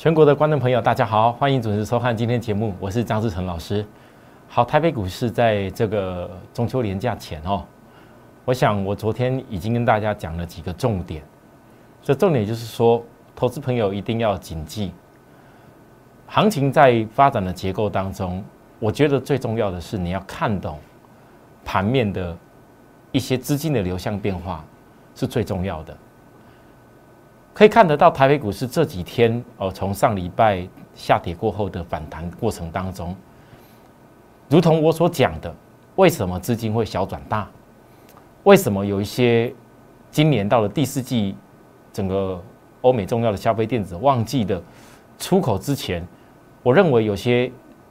全国的观众朋友，大家好，欢迎准时收看今天节目，我是张志成老师。好，台北股市在这个中秋连假前哦，我想我昨天已经跟大家讲了几个重点，这重点就是说，投资朋友一定要谨记，行情在发展的结构当中，我觉得最重要的是你要看懂盘面的一些资金的流向变化是最重要的。可以看得到台北股市这几天哦，从上礼拜下跌过后的反弹过程当中，如同我所讲的，为什么资金会小转大？为什么有一些今年到了第四季，整个欧美重要的消费电子旺季的出口之前，我认为有些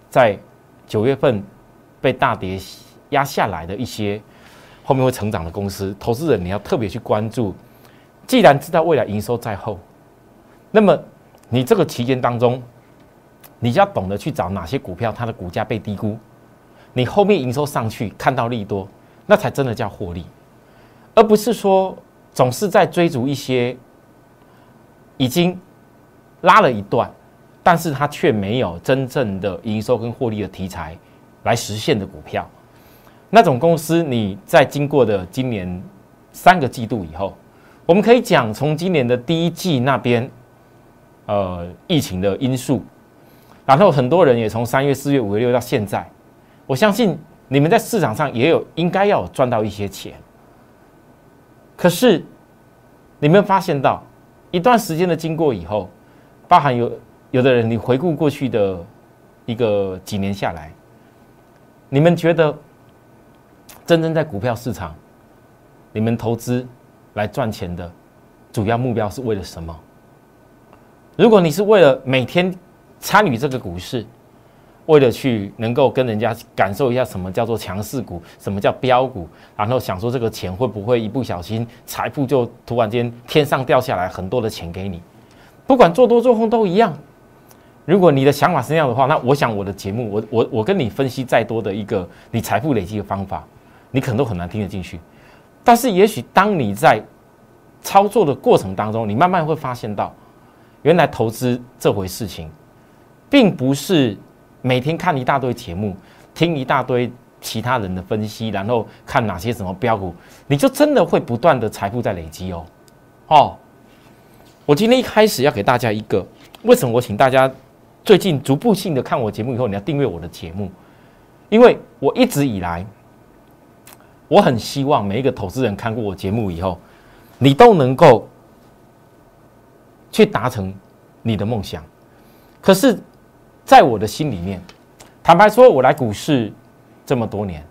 在九月份被大跌压下来的一些后面会成长的公司，投资人你要特别去关注。既然知道未来营收在后，那么你这个期间当中，你就要懂得去找哪些股票它的股价被低估，你后面营收上去看到利多，那才真的叫获利，而不是说总是在追逐一些已经拉了一段，但是它却没有真正的营收跟获利的题材来实现的股票，那种公司你在经过的今年三个季度以后。我们可以讲，从今年的第一季那边，呃，疫情的因素，然后很多人也从三月、四月、五月、六到现在，我相信你们在市场上也有应该要赚到一些钱。可是，你们发现到一段时间的经过以后，包含有有的人，你回顾过去的一个几年下来，你们觉得真正在股票市场，你们投资？来赚钱的主要目标是为了什么？如果你是为了每天参与这个股市，为了去能够跟人家感受一下什么叫做强势股，什么叫标股，然后想说这个钱会不会一不小心财富就突然间天上掉下来很多的钱给你？不管做多做空都一样。如果你的想法是那样的话，那我想我的节目，我我我跟你分析再多的一个你财富累积的方法，你可能都很难听得进去。但是，也许当你在操作的过程当中，你慢慢会发现到，原来投资这回事情，并不是每天看一大堆节目，听一大堆其他人的分析，然后看哪些什么标股，你就真的会不断的财富在累积哦。哦，我今天一开始要给大家一个，为什么我请大家最近逐步性的看我节目以后，你要订阅我的节目，因为我一直以来。我很希望每一个投资人看过我节目以后，你都能够去达成你的梦想。可是，在我的心里面，坦白说，我来股市这么多年，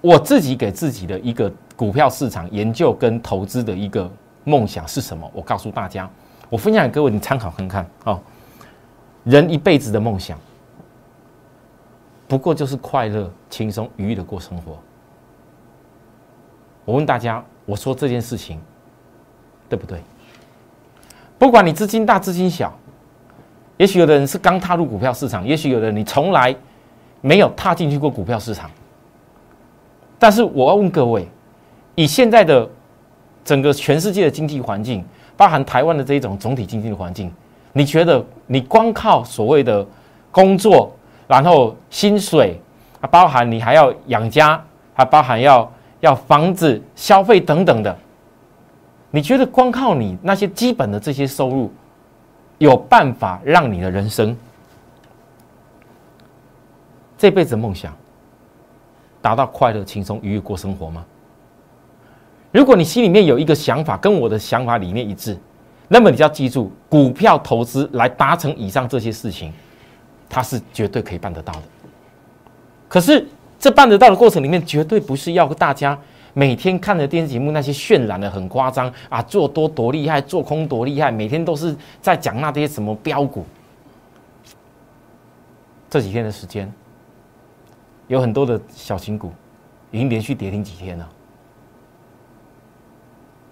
我自己给自己的一个股票市场研究跟投资的一个梦想是什么？我告诉大家，我分享给各位，你参考看看哦。人一辈子的梦想。不过就是快乐、轻松、愉悦的过生活。我问大家，我说这件事情对不对？不管你资金大、资金小，也许有的人是刚踏入股票市场，也许有的人你从来没有踏进去过股票市场。但是我要问各位，以现在的整个全世界的经济环境，包含台湾的这一种总体经济的环境，你觉得你光靠所谓的工作？然后薪水啊，包含你还要养家，还包含要要房子、消费等等的。你觉得光靠你那些基本的这些收入，有办法让你的人生这辈子梦想达到快乐、轻松、愉悦过生活吗？如果你心里面有一个想法跟我的想法理念一致，那么你就要记住，股票投资来达成以上这些事情。它是绝对可以办得到的，可是这办得到的过程里面，绝对不是要大家每天看着电视节目那些渲染的很夸张啊，做多多厉害，做空多厉害，每天都是在讲那些什么标股。这几天的时间，有很多的小型股已经连续跌停几天了。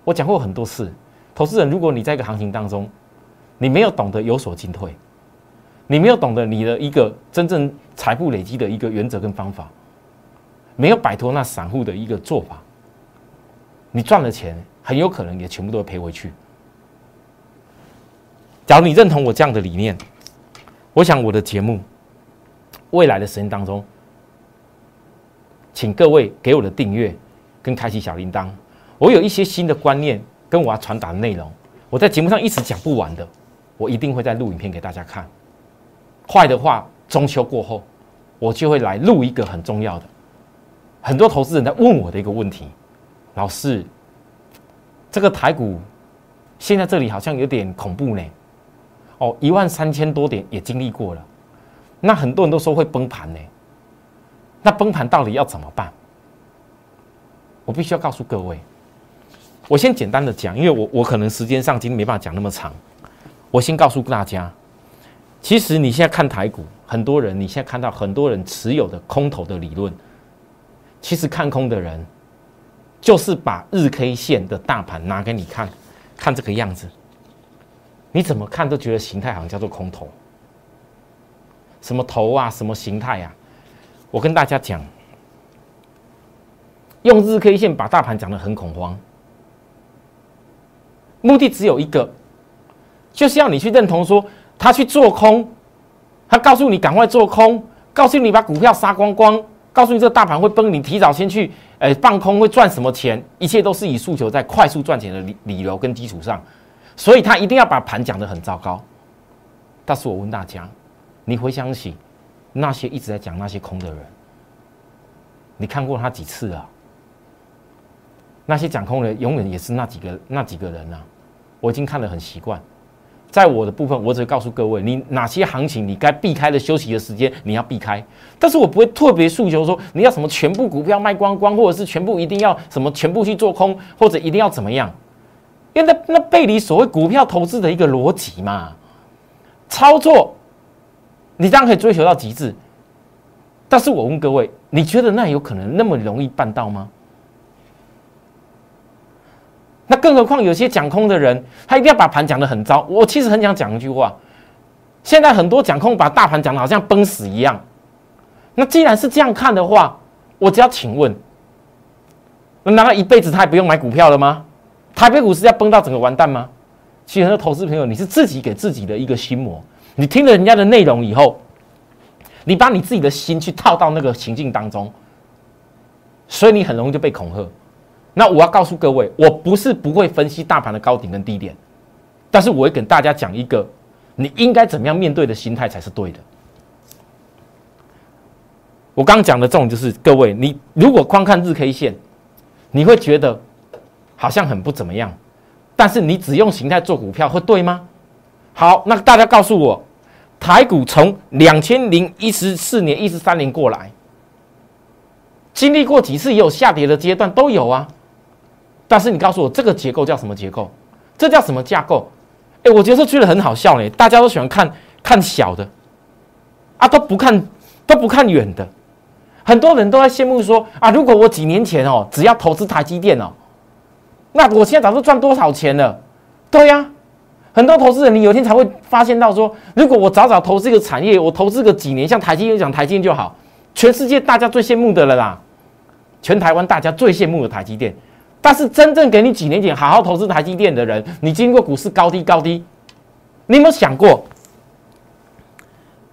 我讲过很多次，投资人，如果你在一个行情当中，你没有懂得有所进退。你没有懂得你的一个真正财富累积的一个原则跟方法，没有摆脱那散户的一个做法，你赚了钱很有可能也全部都会赔回去。假如你认同我这样的理念，我想我的节目未来的时间当中，请各位给我的订阅跟开启小铃铛。我有一些新的观念跟我要传达的内容，我在节目上一直讲不完的，我一定会在录影片给大家看。坏的话，中秋过后，我就会来录一个很重要的。很多投资人在问我的一个问题：老师，这个台股现在这里好像有点恐怖呢。哦，一万三千多点也经历过了，那很多人都说会崩盘呢。那崩盘到底要怎么办？我必须要告诉各位，我先简单的讲，因为我我可能时间上今天没办法讲那么长。我先告诉大家，其实你现在看台股，很多人你现在看到很多人持有的空头的理论，其实看空的人就是把日 K 线的大盘拿给你看，看这个样子。你怎么看都觉得形态好像叫做空头，什么头啊，什么形态啊？我跟大家讲，用日 K 线把大盘讲得很恐慌，目的只有一个，就是要你去认同说他去做空，他告诉你赶快做空，告诉你把股票杀光光，告诉你这个大盘会崩，你提早先去，哎，放空会赚什么钱？一切都是以诉求在快速赚钱的理理由跟基础上。所以他一定要把盘讲得很糟糕，但是我问大家，你回想起那些一直在讲那些空的人，你看过他几次啊？那些讲空的永远也是那几个那几个人啊，我已经看得很习惯。在我的部分，我只告诉各位，你哪些行情你该避开的休息的时间你要避开，但是我不会特别诉求说你要什么全部股票卖光光，或者是全部一定要什么全部去做空，或者一定要怎么样。因为那那背离所谓股票投资的一个逻辑嘛，操作，你当然可以追求到极致，但是我问各位，你觉得那有可能那么容易办到吗？那更何况有些讲空的人，他一定要把盘讲得很糟。我其实很想讲一句话，现在很多讲空把大盘讲的好像崩死一样。那既然是这样看的话，我只要请问，那难道一辈子他也不用买股票了吗？台北股市要崩到整个完蛋吗？其实很多投资朋友，你是自己给自己的一个心魔。你听了人家的内容以后，你把你自己的心去套到那个情境当中，所以你很容易就被恐吓。那我要告诉各位，我不是不会分析大盘的高点跟低点，但是我会跟大家讲一个你应该怎么样面对的心态才是对的。我刚刚讲的这种就是各位，你如果光看日 K 线，你会觉得。好像很不怎么样，但是你只用形态做股票会对吗？好，那大家告诉我，台股从两千零一十四年、一十三年过来，经历过几次也有下跌的阶段都有啊。但是你告诉我，这个结构叫什么结构？这叫什么架构？哎，我觉得这觉得很好笑呢。大家都喜欢看看小的，啊，都不看都不看远的。很多人都在羡慕说啊，如果我几年前哦，只要投资台积电哦。那我现在早就赚多少钱了？对呀，很多投资人，你有一天才会发现到说，如果我早早投资一个产业，我投资个几年，像台积电讲台积电就好，全世界大家最羡慕的了啦，全台湾大家最羡慕的台积电。但是真正给你几年前好好投资台积电的人，你经过股市高低高低，你有没有想过，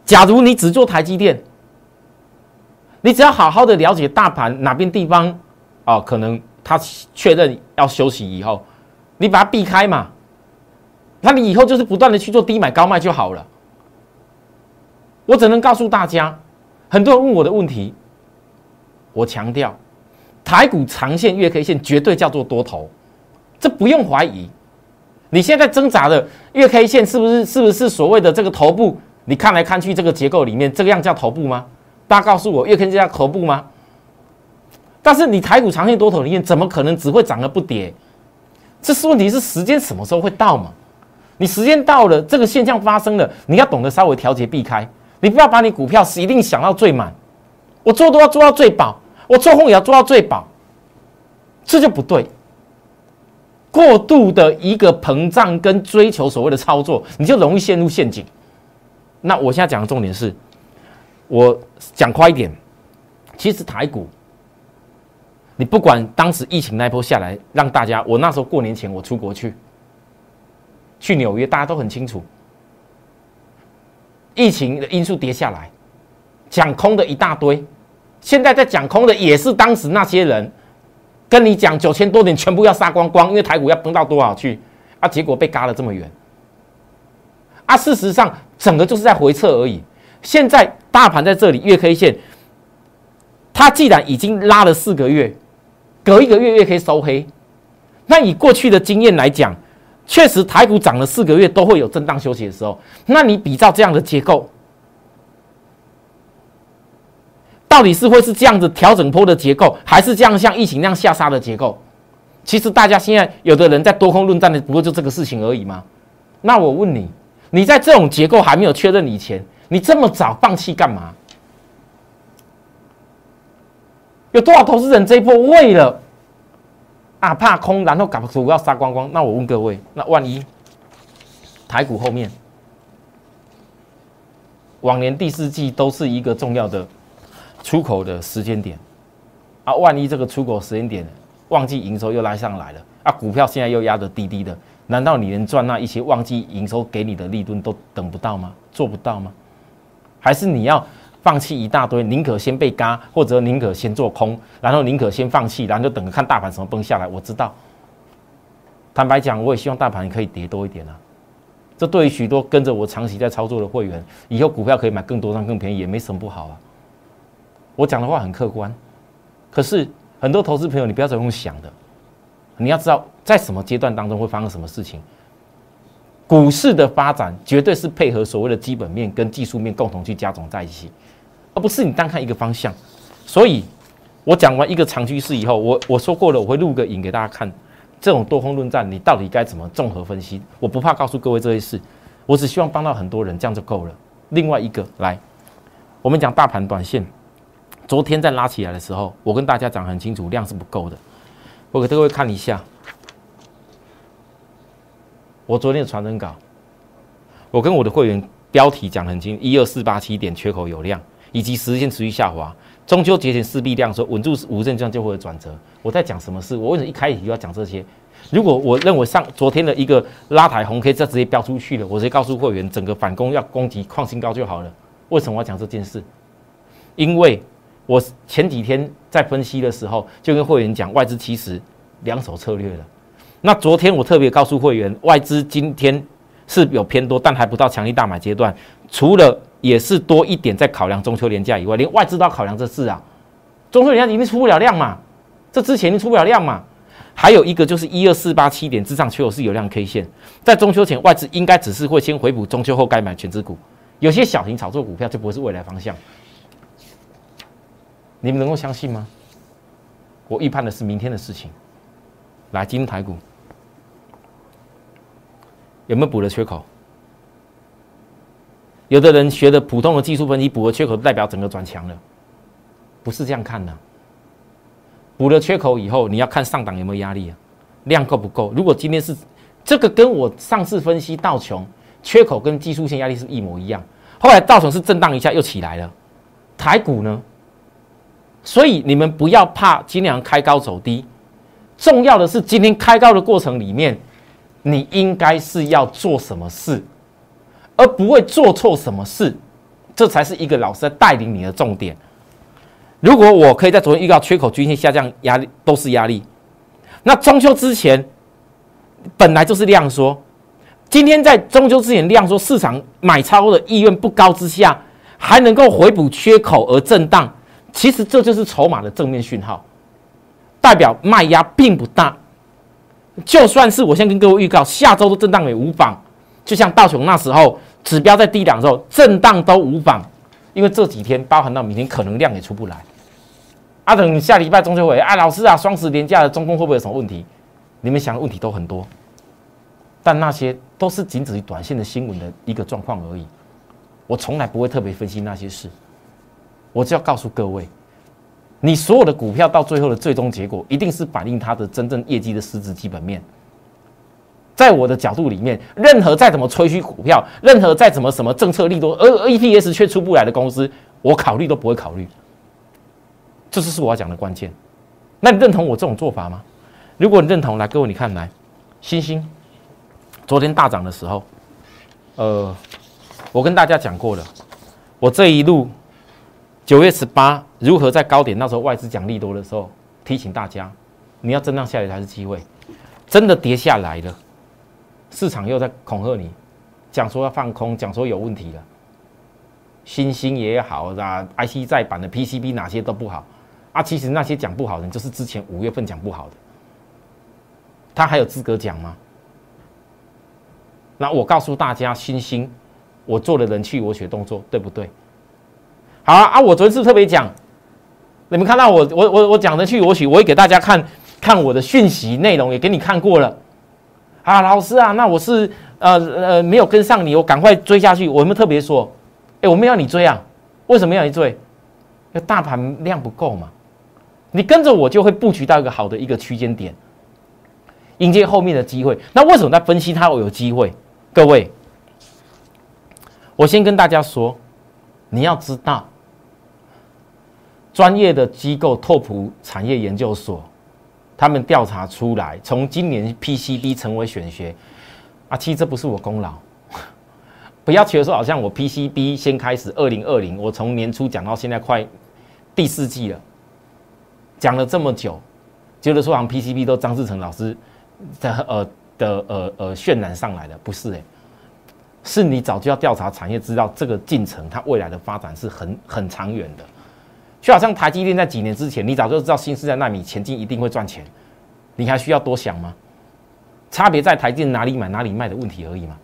假如你只做台积电，你只要好好的了解大盘哪边地方啊，可能。他确认要休息以后，你把它避开嘛？那你以后就是不断的去做低买高卖就好了。我只能告诉大家，很多人问我的问题，我强调，台股长线月 K 线绝对叫做多头，这不用怀疑。你现在挣扎的月 K 线是不是是不是所谓的这个头部？你看来看去这个结构里面，这个样叫头部吗？大家告诉我，月 K 线叫头部吗？但是你台股长线多头里面，怎么可能只会涨而不跌？这是问题是时间什么时候会到嘛？你时间到了，这个现象发生了，你要懂得稍微调节避开。你不要把你股票是一定想到最满，我做都要做到最饱，我做空也要做到最饱，这就不对。过度的一个膨胀跟追求所谓的操作，你就容易陷入陷阱。那我现在讲的重点是，我讲快一点，其实台股。你不管当时疫情那一波下来，让大家，我那时候过年前我出国去，去纽约，大家都很清楚，疫情的因素跌下来，讲空的一大堆，现在在讲空的也是当时那些人跟你讲九千多点全部要杀光光，因为台股要崩到多少去啊？结果被嘎了这么远啊！事实上，整个就是在回撤而已。现在大盘在这里月 K 线，它既然已经拉了四个月，隔一个月月可以收黑，那以过去的经验来讲。确实，台股涨了四个月都会有震荡休息的时候。那你比照这样的结构，到底是会是这样子调整波的结构，还是这样像疫情那样下杀的结构？其实大家现在有的人在多空论战的，不过就这个事情而已吗？那我问你，你在这种结构还没有确认以前，你这么早放弃干嘛？有多少投资人这一波为了？啊，怕空，然后港股要杀光光。那我问各位，那万一台股后面往年第四季都是一个重要的出口的时间点啊，万一这个出口时间点旺季营收又拉上来了啊，股票现在又压得低低的，难道你连赚那一些旺季营收给你的利润都等不到吗？做不到吗？还是你要？放弃一大堆，宁可先被嘎，或者宁可先做空，然后宁可先放弃，然后就等着看大盘什么崩下来。我知道，坦白讲，我也希望大盘可以跌多一点啊。这对于许多跟着我长期在操作的会员，以后股票可以买更多张更便宜，也没什么不好啊。我讲的话很客观，可是很多投资朋友，你不要再用想的，你要知道在什么阶段当中会发生什么事情。股市的发展绝对是配合所谓的基本面跟技术面共同去加总在一起。而不是你单看一个方向，所以我讲完一个长趋势以后，我我说过了，我会录个影给大家看，这种多空论战你到底该怎么综合分析？我不怕告诉各位这些事，我只希望帮到很多人，这样就够了。另外一个来，我们讲大盘短线，昨天在拉起来的时候，我跟大家讲很清楚，量是不够的。我给各位看一下，我昨天的传真稿，我跟我的会员标题讲很清，一二四八七点缺口有量。以及时间持续下滑，中秋节前势必量说稳住五震，这样就会有转折。我在讲什么事？我为什么一开始就要讲这些？如果我认为上昨天的一个拉抬红 K 再直接飙出去了，我直接告诉会员，整个反攻要攻击创新高就好了。为什么要讲这件事？因为我前几天在分析的时候就跟会员讲，外资其实两手策略了。那昨天我特别告诉会员，外资今天是有偏多，但还不到强力大买阶段，除了。也是多一点在考量中秋连假以外，连外资都要考量这事啊。中秋连假一定出不了量嘛，这之前一定出不了量嘛。还有一个就是一二四八七点之上缺口是有量 K 线，在中秋前外资应该只是会先回补，中秋后该买全资股。有些小型炒作股票就不会是未来方向。你们能够相信吗？我预判的是明天的事情。来，今天台股有没有补了缺口？有的人学的普通的技术分析，补了缺口代表整个转强了，不是这样看的。补了缺口以后，你要看上档有没有压力啊，量够不够？如果今天是这个，跟我上次分析道琼缺口跟技术线压力是一模一样。后来道琼是震荡一下又起来了，台股呢？所以你们不要怕今天开高走低，重要的是今天开高的过程里面，你应该是要做什么事？而不会做错什么事，这才是一个老师带领你的重点。如果我可以在昨天预告缺口均线下降压力都是压力，那中秋之前本来就是量缩，今天在中秋之前量缩，市场买超的意愿不高之下，还能够回补缺口而震荡，其实这就是筹码的正面讯号，代表卖压并不大。就算是我先跟各位预告，下周的震荡也无妨。就像道琼那时候指标在低档时候，震荡都无妨，因为这几天包含到明天，可能量也出不来。啊，等下礼拜中秋会，啊，老师啊，双十连假的中共会不会有什么问题？你们想的问题都很多，但那些都是仅止于短线的新闻的一个状况而已。我从来不会特别分析那些事，我只要告诉各位，你所有的股票到最后的最终结果，一定是反映它的真正业绩的实质基本面。在我的角度里面，任何再怎么吹嘘股票，任何再怎么什么政策力多，而 EPS 却出不来的公司，我考虑都不会考虑。这就是我要讲的关键。那你认同我这种做法吗？如果你认同，来各位你看来，星星昨天大涨的时候，呃，我跟大家讲过了，我这一路九月十八如何在高点那时候外资讲利多的时候提醒大家，你要震荡下来才是机会，真的跌下来了，市场又在恐吓你，讲说要放空，讲说有问题了，新兴也好啊，IC 再版的 PCB 哪些都不好啊，其实那些讲不好的，就是之前五月份讲不好的，他还有资格讲吗？那我告诉大家，新兴，我做了人气我学动作，对不对？好啊，我昨天是不是特别讲，你们看到我我我我讲的去我许，我会给大家看看我的讯息内容，也给你看过了。啊，老师啊，那我是呃呃没有跟上你，我赶快追下去。我们特别说，哎，我们要你追啊，为什么要你追？因为大盘量不够嘛，你跟着我就会布局到一个好的一个区间点，迎接后面的机会。那为什么在分析它我有机会？各位，我先跟大家说，你要知道，专业的机构拓普产业研究所，他们调查出来，从今年 PCB 成为选学，啊，其实这不是我功劳，不要觉得说好像我 PCB 先开始，二零二零，我从年初讲到现在快第四季了，讲了这么久，觉得说好像 PCB 都张志成老师的呃。的呃呃渲染上来的不是哎，是你早就要调查产业，知道这个进程它未来的发展是很很长远的，就好像台积电在几年之前，你早就知道新时代纳米前进一定会赚钱，你还需要多想吗？差别在台积电哪里买哪里卖的问题而已嘛。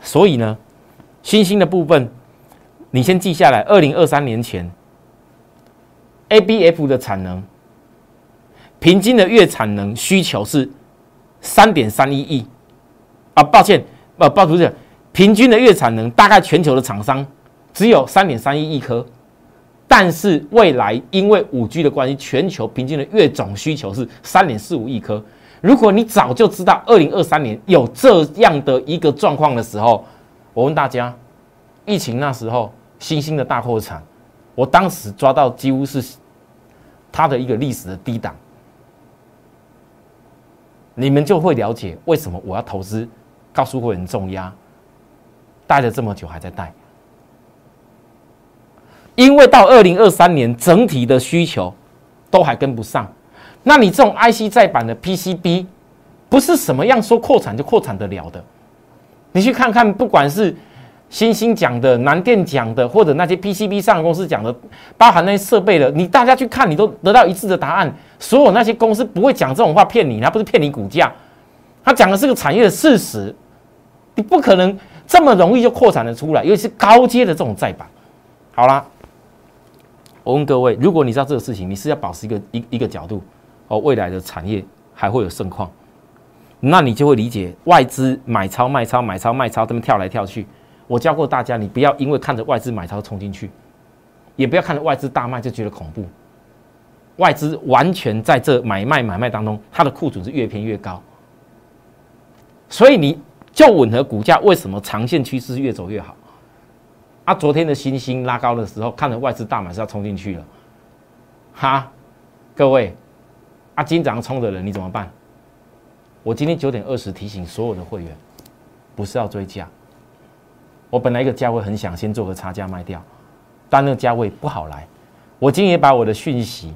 所以呢，新兴的部分你先记下来，二零二三年前，ABF 的产能平均的月产能需求是。三点三一亿啊，抱歉，呃，抱不是平均的月产能，大概全球的厂商只有三点三一亿颗，但是未来因为五 G 的关系，全球平均的月总需求是三点四五亿颗。如果你早就知道二零二三年有这样的一个状况的时候，我问大家，疫情那时候新兴的大货产，我当时抓到几乎是它的一个历史的低档。你们就会了解为什么我要投资，告诉会员重压，带了这么久还在带，因为到二零二三年整体的需求都还跟不上，那你这种 IC 再版的 PCB，不是什么样说扩产就扩产得了的，你去看看，不管是。星星讲的、南电讲的，或者那些 PCB 上公司讲的，包含那些设备的，你大家去看，你都得到一致的答案。所有那些公司不会讲这种话骗你，他不是骗你股价，他讲的是个产业的事实。你不可能这么容易就扩产的出来，尤其是高阶的这种再版。好啦，我问各位，如果你知道这个事情，你是要保持一个一一个角度哦，未来的产业还会有盛况，那你就会理解外资买超卖超买超卖超这么跳来跳去。我教过大家，你不要因为看着外资买超冲进去，也不要看着外资大卖就觉得恐怖。外资完全在这买卖买卖当中，它的库存是越偏越高。所以你就吻合股价为什么长线趋势越走越好？啊，昨天的星星拉高的时候，看着外资大买是要冲进去了，哈，各位，啊，今天早上冲的人你怎么办？我今天九点二十提醒所有的会员，不是要追价。我本来一个价位很想先做个差价卖掉，但那个价位不好来。我今天也把我的讯息，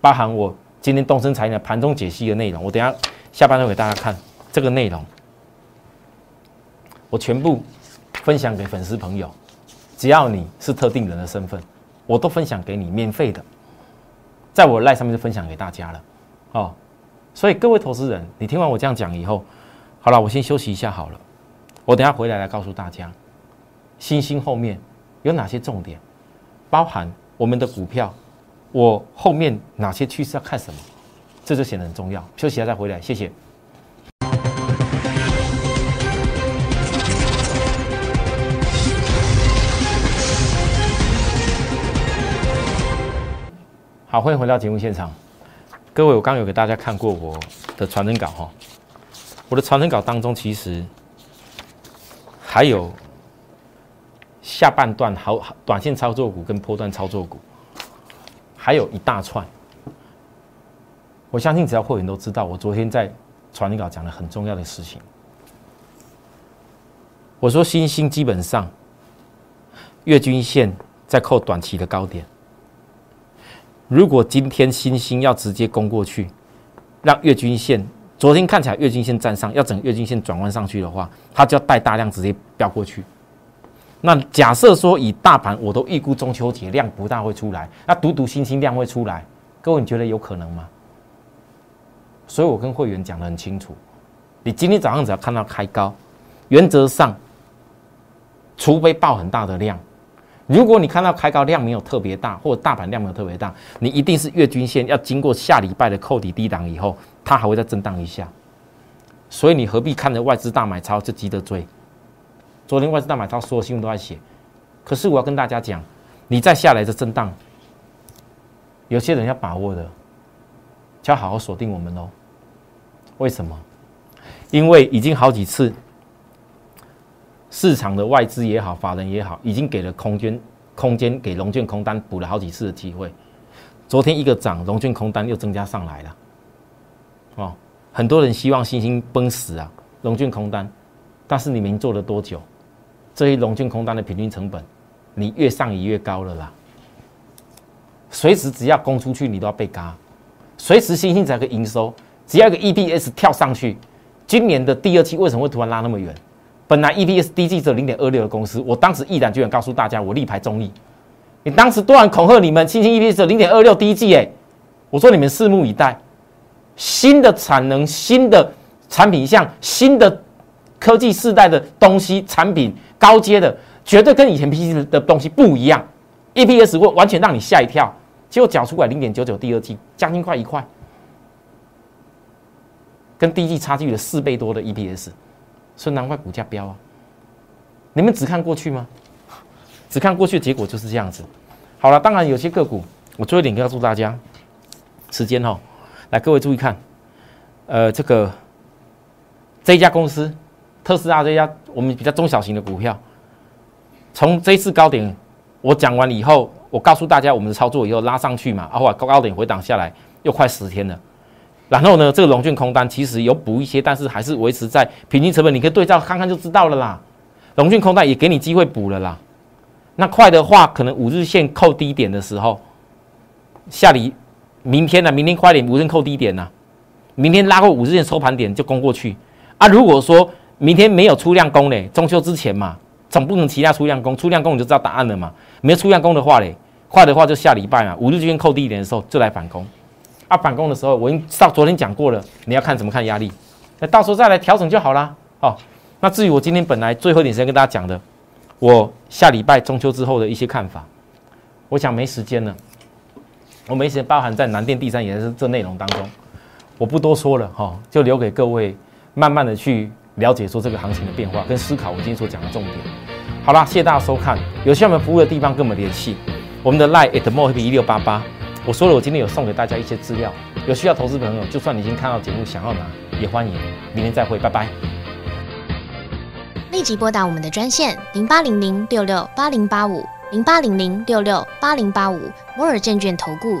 包含我今天动身财经的盘中解析的内容，我等下下班后给大家看这个内容，我全部分享给粉丝朋友。只要你是特定人的身份，我都分享给你，免费的，在我赖上面就分享给大家了。哦，所以各位投资人，你听完我这样讲以后，好了，我先休息一下好了，我等下回来来告诉大家。星星后面有哪些重点？包含我们的股票，我后面哪些趋势要看什么？这就显得很重要。休息一下再回来，谢谢。好，欢迎回到节目现场。各位，我刚有给大家看过我的传真稿哈。我的传真稿当中其实还有。下半段好短线操作股跟波段操作股，还有一大串。我相信只要会员都知道，我昨天在传真稿讲了很重要的事情。我说新兴基本上月均线在扣短期的高点。如果今天星星要直接攻过去，让月均线昨天看起来月均线站上，要整个月均线转弯上去的话，它就要带大量直接飙过去。那假设说以大盘，我都预估中秋节量不大会出来，那独独星星量会出来，各位你觉得有可能吗？所以我跟会员讲的很清楚，你今天早上只要看到开高，原则上，除非爆很大的量。如果你看到开高量没有特别大，或者大盘量没有特别大，你一定是月均线要经过下礼拜的扣底低档以后，它还会再震荡一下。所以你何必看着外资大买超就急着追？昨天外资大买超，所有新闻都在写。可是我要跟大家讲，你再下来的震荡，有些人要把握的，就要好好锁定我们喽。为什么？因为已经好几次。市场的外资也好，法人也好，已经给了空间，空间给龙卷空单补了好几次的机会。昨天一个涨，龙卷空单又增加上来了。哦，很多人希望星星崩死啊，龙卷空单，但是你们做了多久？这些龙卷空单的平均成本，你越上移越高了啦。随时只要攻出去，你都要被嘎。随时星星才可以营收，只要一个 EPS 跳上去，今年的第二期为什么会突然拉那么远？本来 EPS 低只有零点二六的公司，我当时毅然决然告诉大家，我力排众议。你当时多然恐吓你们，轻轻 EPS 零点二六第一季，哎，我说你们拭目以待。新的产能、新的产品像新的科技世代的东西产品，高阶的，绝对跟以前 PC 的东西不一样。EPS 会完全让你吓一跳，结果缴出来零点九九，第二季将近快一块，跟第一季差距了四倍多的 EPS。所以难怪股价飙啊！你们只看过去吗？只看过去结果就是这样子。好了，当然有些个股，我最后一点告诉大家，时间哈，来各位注意看，呃，这个这一家公司，特斯拉这家我们比较中小型的股票，从这次高点我讲完以后，我告诉大家我们的操作以后拉上去嘛，啊，后来高高点回档下来，又快十天了。然后呢，这个龙卷空单其实有补一些，但是还是维持在平均成本，你可以对照看看就知道了啦。龙卷空单也给你机会补了啦。那快的话，可能五日线扣低点的时候，下里明天呢，明天快点五日线扣低点呢，明天拉过五日线收盘点就攻过去啊。如果说明天没有出量攻嘞，中秋之前嘛，总不能其他出量攻，出量攻你就知道答案了嘛。没有出量攻的话嘞，快的话就下礼拜嘛，五日线扣低点的时候就来反攻。啊，反攻的时候，我已经到昨天讲过了，你要看怎么看压力，那到时候再来调整就好啦。哦，那至于我今天本来最后一点时间跟大家讲的，我下礼拜中秋之后的一些看法，我想没时间了，我没时间包含在南电第三也是这内容当中，我不多说了哈，就留给各位慢慢的去了解说这个行情的变化跟思考我今天所讲的重点。好啦，谢谢大家收看，有需要我们服务的地方跟我们联系，我们的 line at more 一六八八。我说了，我今天有送给大家一些资料，有需要投资朋友，就算你已经看到节目，想要拿也欢迎。明天再会，拜拜。立即拨打我们的专线零八零零六六八零八五零八零零六六八零八五摩尔证券投顾